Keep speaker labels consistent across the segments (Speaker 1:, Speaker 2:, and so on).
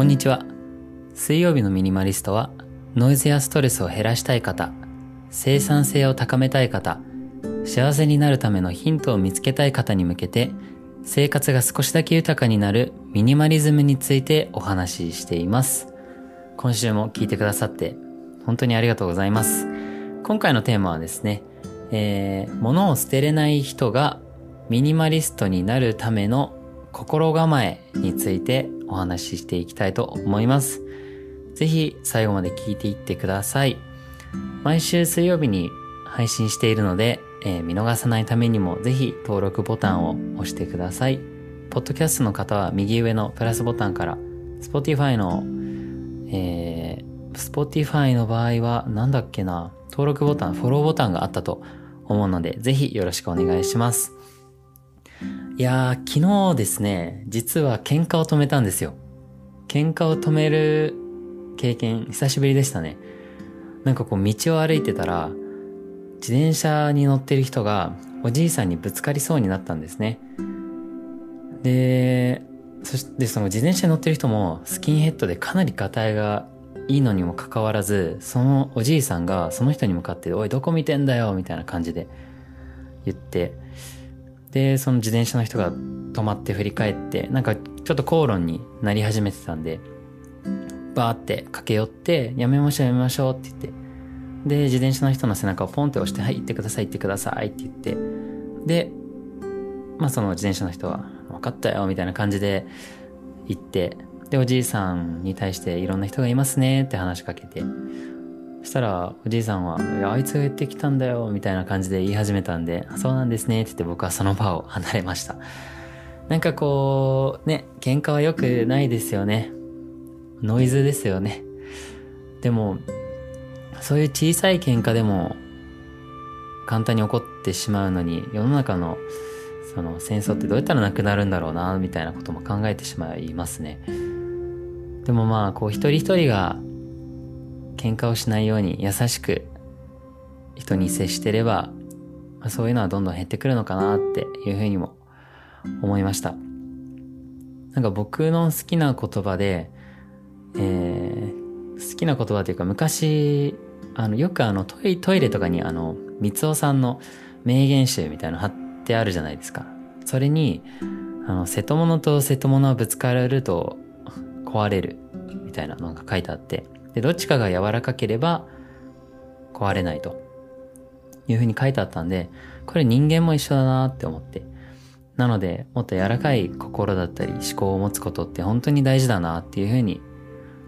Speaker 1: こんにちは。水曜日のミニマリストは、ノイズやストレスを減らしたい方、生産性を高めたい方、幸せになるためのヒントを見つけたい方に向けて、生活が少しだけ豊かになるミニマリズムについてお話ししています。今週も聞いてくださって本当にありがとうございます。今回のテーマはですね、えー、物を捨てれない人がミニマリストになるための心構えについてお話ししていきたいと思います。ぜひ最後まで聞いていってください。毎週水曜日に配信しているので、えー、見逃さないためにもぜひ登録ボタンを押してください。ポッドキャストの方は右上のプラスボタンから、Spotify の、えー、Spotify の場合はなんだっけな、登録ボタン、フォローボタンがあったと思うので、ぜひよろしくお願いします。いやー、昨日ですね、実は喧嘩を止めたんですよ。喧嘩を止める経験、久しぶりでしたね。なんかこう道を歩いてたら、自転車に乗ってる人がおじいさんにぶつかりそうになったんですね。で、そしてその自転車に乗ってる人もスキンヘッドでかなりガタイがいいのにもかかわらず、そのおじいさんがその人に向かって、おい、どこ見てんだよみたいな感じで言って、で、その自転車の人が止まって振り返って、なんかちょっと口論になり始めてたんで、バーって駆け寄って、やめましょうやめましょうって言って、で、自転車の人の背中をポンって押して、はい、行ってください行ってくださいって言って、で、まあその自転車の人は、分かったよみたいな感じで行って、で、おじいさんに対していろんな人がいますねって話しかけて、そしたら、おじいさんは、い、あいつが言ってきたんだよ、みたいな感じで言い始めたんで、そうなんですね、って言って僕はその場を離れました。なんかこう、ね、喧嘩は良くないですよね。ノイズですよね。でも、そういう小さい喧嘩でも、簡単に起こってしまうのに、世の中の、その戦争ってどうやったらなくなるんだろうな、みたいなことも考えてしまいますね。でもまあ、こう一人一人が喧嘩をしないように優しく人に接してれば、まあ、そういうのはどんどん減ってくるのかなっていうふうにも思いました。なんか僕の好きな言葉で、えー、好きな言葉というか昔、あの、よくあのトイトイレとかにあの、三尾さんの名言集みたいなの貼ってあるじゃないですか。それに、あの、瀬戸物と瀬戸物はぶつかると壊れるみたいなのが書いてあって、で、どっちかが柔らかければ壊れないというふうに書いてあったんで、これ人間も一緒だなって思って。なので、もっと柔らかい心だったり思考を持つことって本当に大事だなっていうふうに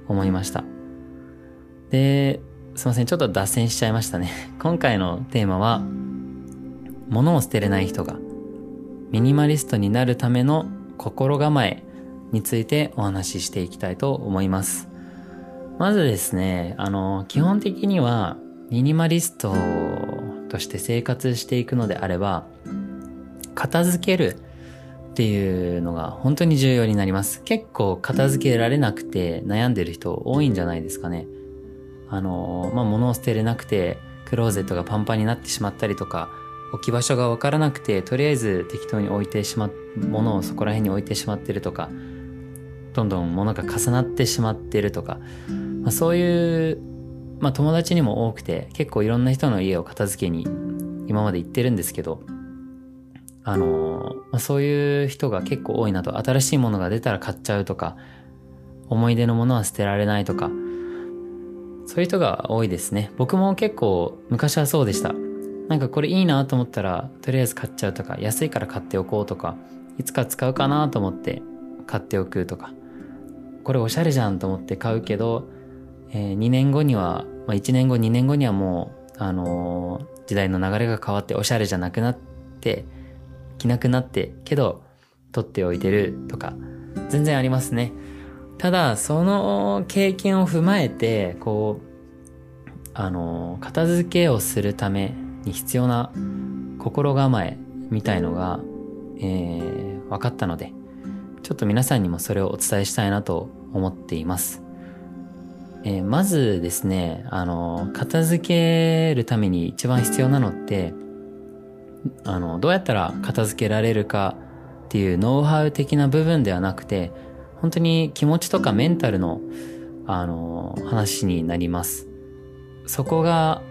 Speaker 1: 思いました。で、すいません、ちょっと脱線しちゃいましたね。今回のテーマは、物を捨てれない人がミニマリストになるための心構えについてお話ししていきたいと思います。まずですね、あの、基本的には、ミニマリストとして生活していくのであれば、片付けるっていうのが本当に重要になります。結構片付けられなくて悩んでる人多いんじゃないですかね。あの、まあ、物を捨てれなくて、クローゼットがパンパンになってしまったりとか、置き場所がわからなくて、とりあえず適当に置いてしま、物をそこら辺に置いてしまってるとか、どんどん物が重なってしまってるとか、まあ、そういう、まあ、友達にも多くて結構いろんな人の家を片付けに今まで行ってるんですけどあのまあ、そういう人が結構多いなと新しいものが出たら買っちゃうとか思い出のものは捨てられないとかそういう人が多いですね。僕も結構昔はそうでした。なんかこれいいなと思ったらとりあえず買っちゃうとか安いから買っておこうとかいつか使うかなと思って買っておくとか。これおしゃれじゃんと思って買うけどえー、2年後には、まあ、1年後2年後にはもう、あのー、時代の流れが変わっておしゃれじゃなくなって着なくなってけど取っておいてるとか全然ありますね。ただその経験を踏まえてこうあのー、片付けをするために必要な心構えみたいのが、えー、分かったのでちょっと皆さんにもそれをお伝えしたいなと思っていますえー、まずですね、あの、片付けるために一番必要なのって、あの、どうやったら片付けられるかっていうノウハウ的な部分ではなくて、本当に気持ちとかメンタルの、あの、話になります。そこが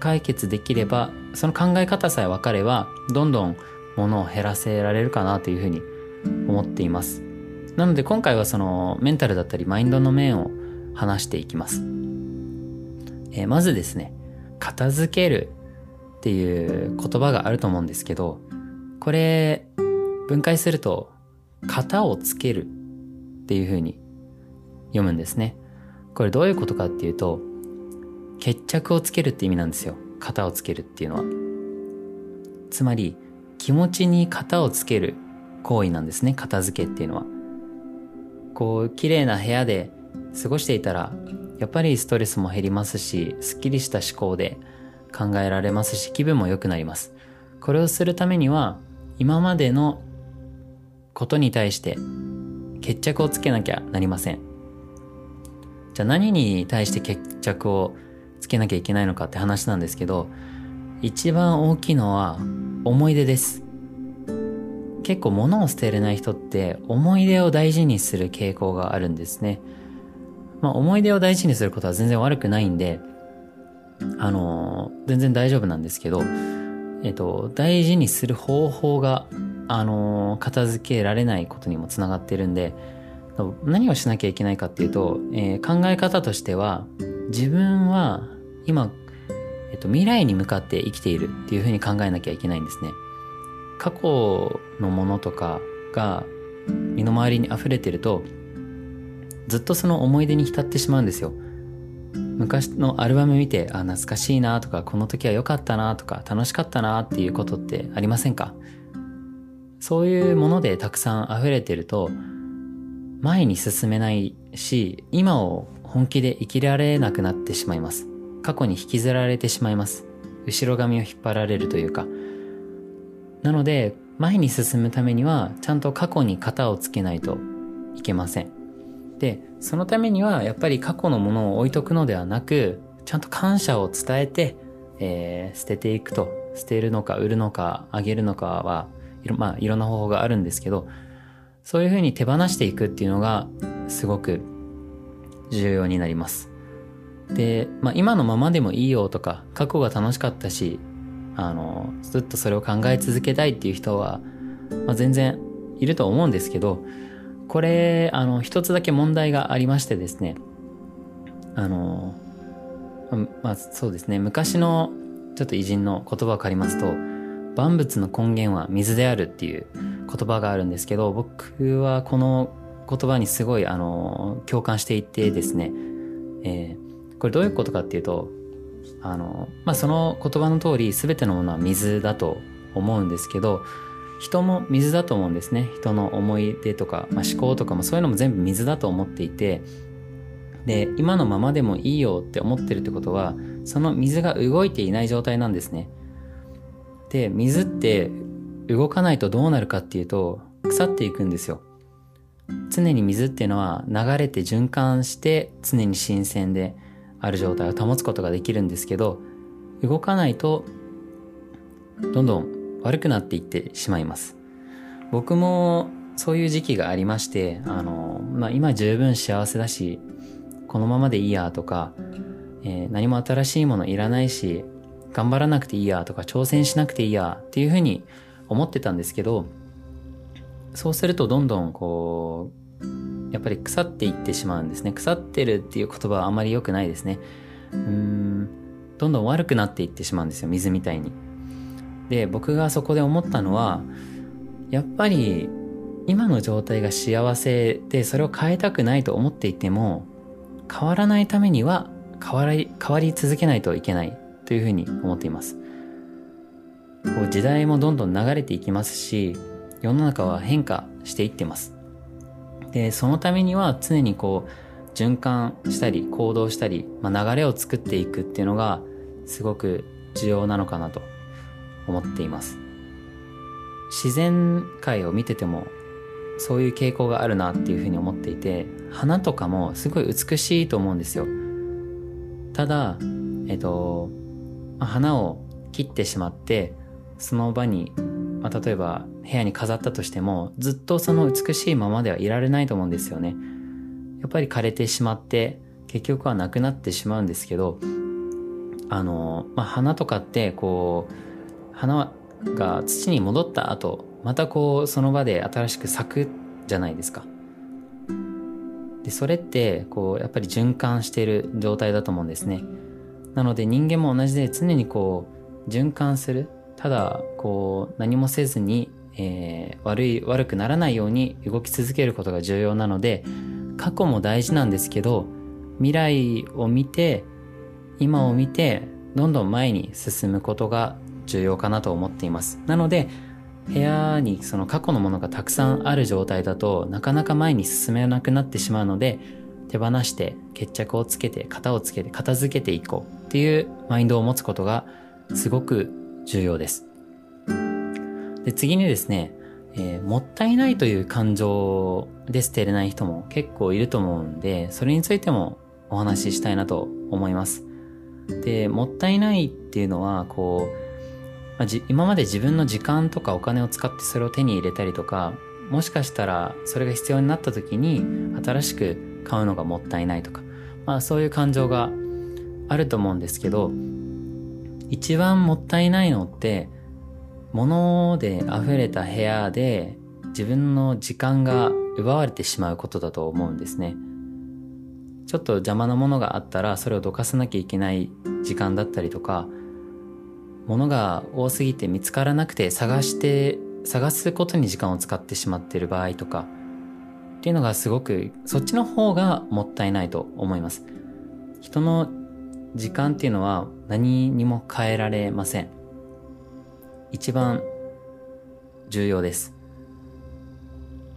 Speaker 1: 解決できれば、その考え方さえ分かれば、どんどん物を減らせられるかなというふうに思っています。なので今回はそのメンタルだったりマインドの面を話していきます。えー、まずですね、片付けるっていう言葉があると思うんですけど、これ分解すると型をつけるっていう風に読むんですね。これどういうことかっていうと、決着をつけるって意味なんですよ。型をつけるっていうのは。つまり、気持ちに型をつける行為なんですね。片付けっていうのは。こう、綺麗な部屋で過ごしていたら、やっぱりストレスも減りますし、すっきりした思考で考えられますし、気分も良くなります。これをするためには、今までのことに対して決着をつけなきゃなりません。じゃあ何に対して決着をつけなきゃいけないのかって話なんですけど、一番大きいのは思い出です。結構物を捨てれない人って思い出を大事にする傾向があるんですね。まあ思い出を大事にすることは全然悪くないんで、あのー、全然大丈夫なんですけど、えっと、大事にする方法があの片付けられないことにもつながってるんで何をしなきゃいけないかっていうと、えー、考え方としては自分は今、えっと、未来に向かって生きているっていうふうに考えなきゃいけないんですね。過去のものとかが身の回りに溢れてるとずっとその思い出に浸ってしまうんですよ。昔のアルバム見てあ懐かしいなとかこの時は良かったなとか楽しかったなっていうことってありませんか？そういうものでたくさん溢れてると、前に進めないし、今を本気で生きられなくなってしまいます。過去に引きずられてしまいます。後ろ髪を引っ張られるというか。なので、前に進むためには、ちゃんと過去に型をつけないといけません。で、そのためには、やっぱり過去のものを置いとくのではなく、ちゃんと感謝を伝えて、えー、捨てていくと。捨てるのか、売るのか、あげるのかは、まあ、いろんな方法があるんですけど、そういうふうに手放していくっていうのがすごく重要になります。で、まあ、今のままでもいいよとか、過去が楽しかったし、あの、ずっとそれを考え続けたいっていう人は、まあ、全然いると思うんですけど、これ、あの、一つだけ問題がありましてですね、あの、まあ、そうですね、昔のちょっと偉人の言葉を借りますと、万物の根源は水であるっていう言葉があるんですけど僕はこの言葉にすごいあの共感していてですね、えー、これどういうことかっていうとあの、まあ、その言葉の通り全てのものは水だと思うんですけど人も水だと思うんですね人の思い出とか、まあ、思考とかもそういうのも全部水だと思っていてで今のままでもいいよって思ってるってことはその水が動いていない状態なんですねで、水って動かないとどうなるかっていうと、腐っていくんですよ。常に水っていうのは流れて循環して常に新鮮である状態を保つことができるんですけど、動かないとどんどん悪くなっていってしまいます。僕もそういう時期がありまして、あの、まあ、今十分幸せだし、このままでいいやとか、えー、何も新しいものいらないし、頑張らなくていいやとか挑戦しなくていいやっていうふうに思ってたんですけどそうするとどんどんこうやっぱり腐っていってしまうんですね。腐ってるっていう言葉はあまり良くないですね。うん。どんどん悪くなっていってしまうんですよ。水みたいに。で僕がそこで思ったのはやっぱり今の状態が幸せでそれを変えたくないと思っていても変わらないためには変わり変わり続けないといけない。というふうに思っています。こう時代もどんどん流れていきますし、世の中は変化していってます。で、そのためには常にこう、循環したり行動したり、まあ、流れを作っていくっていうのがすごく重要なのかなと思っています。自然界を見ててもそういう傾向があるなっていうふうに思っていて、花とかもすごい美しいと思うんですよ。ただ、えっと、まあ、花を切ってしまってその場に、まあ、例えば部屋に飾ったとしてもずっとその美しいままではいられないと思うんですよね。やっぱり枯れてしまって結局はなくなってしまうんですけどあの、まあ、花とかってこう花が土に戻った後またこうその場で新しく咲くじゃないですか。でそれってこうやっぱり循環している状態だと思うんですね。なので人間も同じで常にこう循環する。ただこう何もせずに、えー、悪い悪くならないように動き続けることが重要なので過去も大事なんですけど未来を見て今を見てどんどん前に進むことが重要かなと思っていますなので部屋にその過去のものがたくさんある状態だとなかなか前に進めなくなってしまうので手放して決着をつけて型をつけて片付けていこうっていうマインドを持つことがすごく重要です。で次にですね、えー、もったいないという感情で捨てれない人も結構いると思うんでそれについてもお話ししたいなと思います。でもったいないっていうのはこうまあ、今まで自分の時間とかお金を使ってそれを手に入れたりとかもしかしたらそれが必要になった時に新しく買うのがもったいないとか、まあ、そういう感情があると思うんですけど一番もったいないのって物で溢れた部屋で自分の時間が奪われてしまうことだと思うんですね。ちょっと邪魔なものがあったらそれをどかさなきゃいけない時間だったりとか物が多すぎて見つからなくて探して探すことに時間を使ってしまっている場合とかっていうのがすごくそっちの方がもったいないと思います人の時間っていうのは何にも変えられません一番重要です。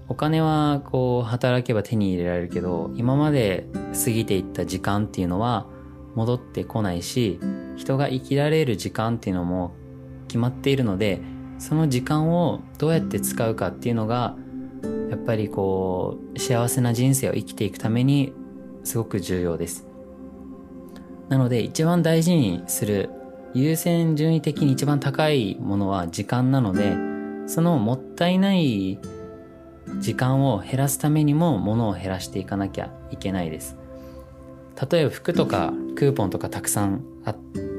Speaker 1: お金はこう働けば手に入れられるけど今まで過ぎていった時間っていうのは戻ってこないし人が生きられる時間っていうのも決まっているのでその時間をどうやって使うかっていうのがやっぱりこう幸せな人生を生きていくためにすごく重要です。なので一番大事にする優先順位的に一番高いものは時間なのでそのもったいない時間を減らすためにも物を減らしていかなきゃいけないです。例えば服とかクーポンとかたくさん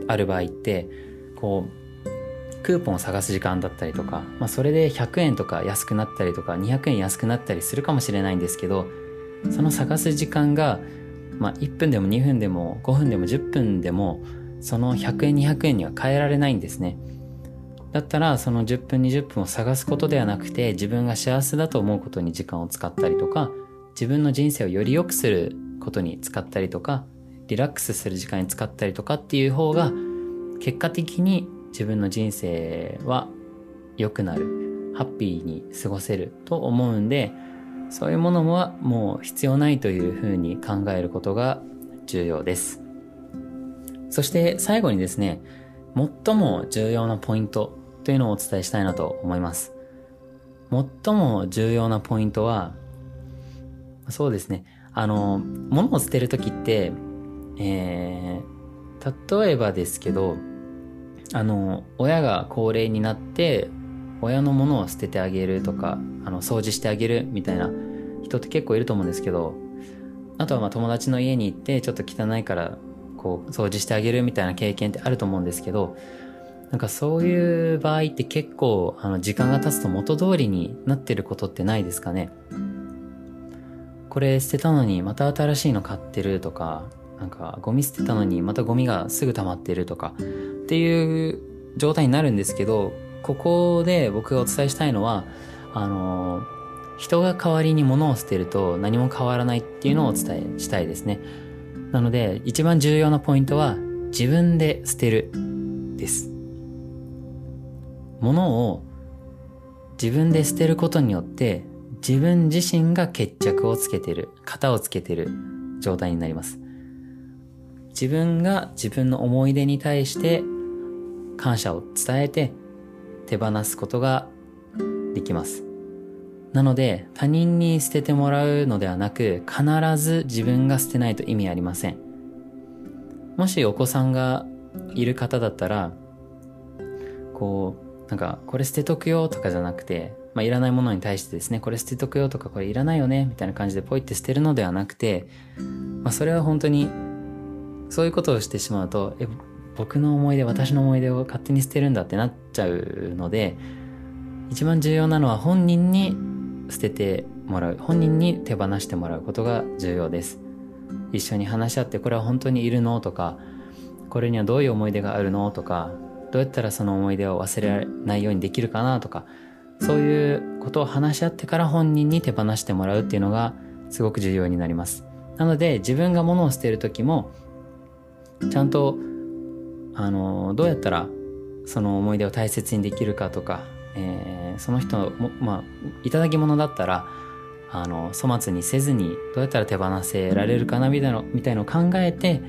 Speaker 1: ある場合ってこうクーポンを探す時間だったりとか、まあ、それで100円とか安くなったりとか200円安くなったりするかもしれないんですけどその探す時間が、まあ、1分でも2分でも5分でも10分でもその100円200円には変えられないんですね。だったらその10分20分を探すことではなくて自分が幸せだと思うことに時間を使ったりとか自分の人生をより良くすることに使ったりとかリラックスする時間に使ったりとかっていう方が結果的に自分の人生は良くなるハッピーに過ごせると思うんでそういうものはもう必要ないというふうに考えることが重要ですそして最後にですね最も重要なポイントというのをお伝えしたいなと思います。最も重要なポイントはそうですね。あの、物を捨てるときって、えー、例えばですけど、あの、親が高齢になって、親のものを捨ててあげるとか、あの、掃除してあげるみたいな人って結構いると思うんですけど、あとはまあ友達の家に行ってちょっと汚いからこう掃除してあげるみたいな経験ってあると思うんですけど、なんかそういう場合って結構あの時間が経つと元通りになってることってないですかね？これ捨てたのにまた新しいの買ってるとか、なんかゴミ捨てたのにまたゴミがすぐ溜まってるとかっていう状態になるんですけど、ここで僕がお伝えしたいのは、あの、人が代わりに物を捨てると何も変わらないっていうのをお伝えしたいですね。なので、一番重要なポイントは自分で捨てるです。物を自分で捨てることによって自分自身が決着をつけてる、型をつけてる状態になります。自分が自分の思い出に対して感謝を伝えて手放すことができます。なので他人に捨ててもらうのではなく必ず自分が捨てないと意味ありません。もしお子さんがいる方だったらこうなんか、これ捨てとくよとかじゃなくて、まあ、いらないものに対してですね、これ捨てとくよとか、これいらないよねみたいな感じでポイって捨てるのではなくて、まあ、それは本当に、そういうことをしてしまうと、え、僕の思い出、私の思い出を勝手に捨てるんだってなっちゃうので、一番重要なのは本人に捨ててもらう、本人に手放してもらうことが重要です。一緒に話し合って、これは本当にいるの？とか、これにはどういう思い出があるの？とか、どうやったらその思い出を忘れられないようにできるかな？とかそういうことを話し合ってから本人に手放してもらうっていうのがすごく重要になります。なので自分が物を捨てる時もちゃんとあのどうやったらその思い出を大切にできるかとか、えー、その人もまあいただき物だったらあの粗末にせずにどうやったら手放せられるかなみたいなみたいのを考えて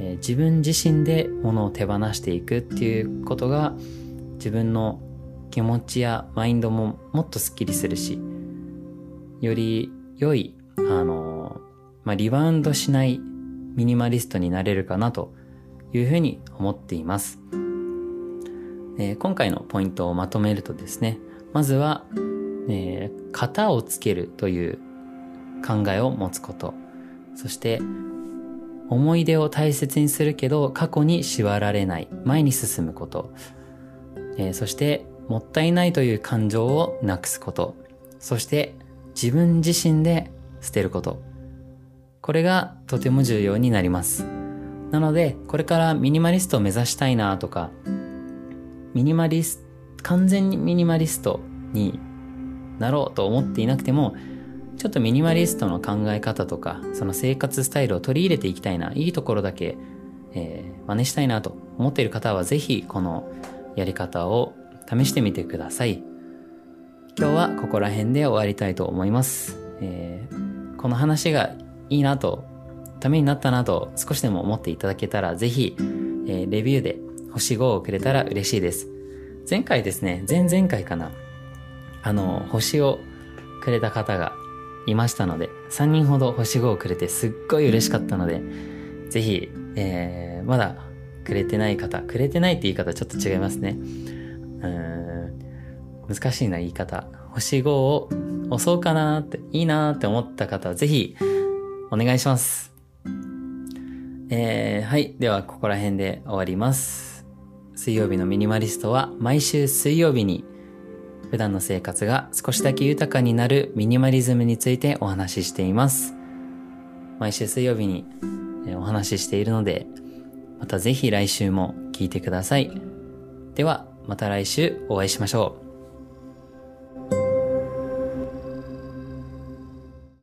Speaker 1: えー、自分自身で物を手放していくっていうことが自分の気持ちやマインドももっとスッキリするしより良いあのまあ、リバウンドしないミニマリストになれるかなというふうに思っています、えー、今回のポイントをまとめるとですねまずは、えー、型をつけるという考えを持つこと。そして思い出を大切にするけど過去に縛られない前に進むこと、えー、そしてもったいないという感情をなくすこと。そして自分自身で捨てること。これがとても重要になります。なのでこれからミニマリストを目指したいなとかミニマリス完全にミニマリストになろうと思っていなくてもちょっとミニマリストの考え方とか、その生活スタイルを取り入れていきたいな、いいところだけ、えー、真似したいなと思っている方は、ぜひこのやり方を試してみてください。今日はここら辺で終わりたいと思います。えー、この話がいいなと、ためになったなと少しでも思っていただけたら、ぜひ、えー、レビューで星5をくれたら嬉しいです。前回ですね、前々回かな、あの、星をくれた方がいましたので、3人ほど星5をくれてすっごい嬉しかったので、ぜひ、えー、まだくれてない方、くれてないって言い方ちょっと違いますね。うん、難しいな言い方。星5を押そうかなって、いいなって思った方はぜひ、お願いします。えー、はい。では、ここら辺で終わります。水曜日のミニマリストは毎週水曜日に普段の生活が少しだけ豊かになるミニマリズムについてお話ししています。毎週水曜日にお話ししているので、またぜひ来週も聞いてください。では、また来週お会いしましょう。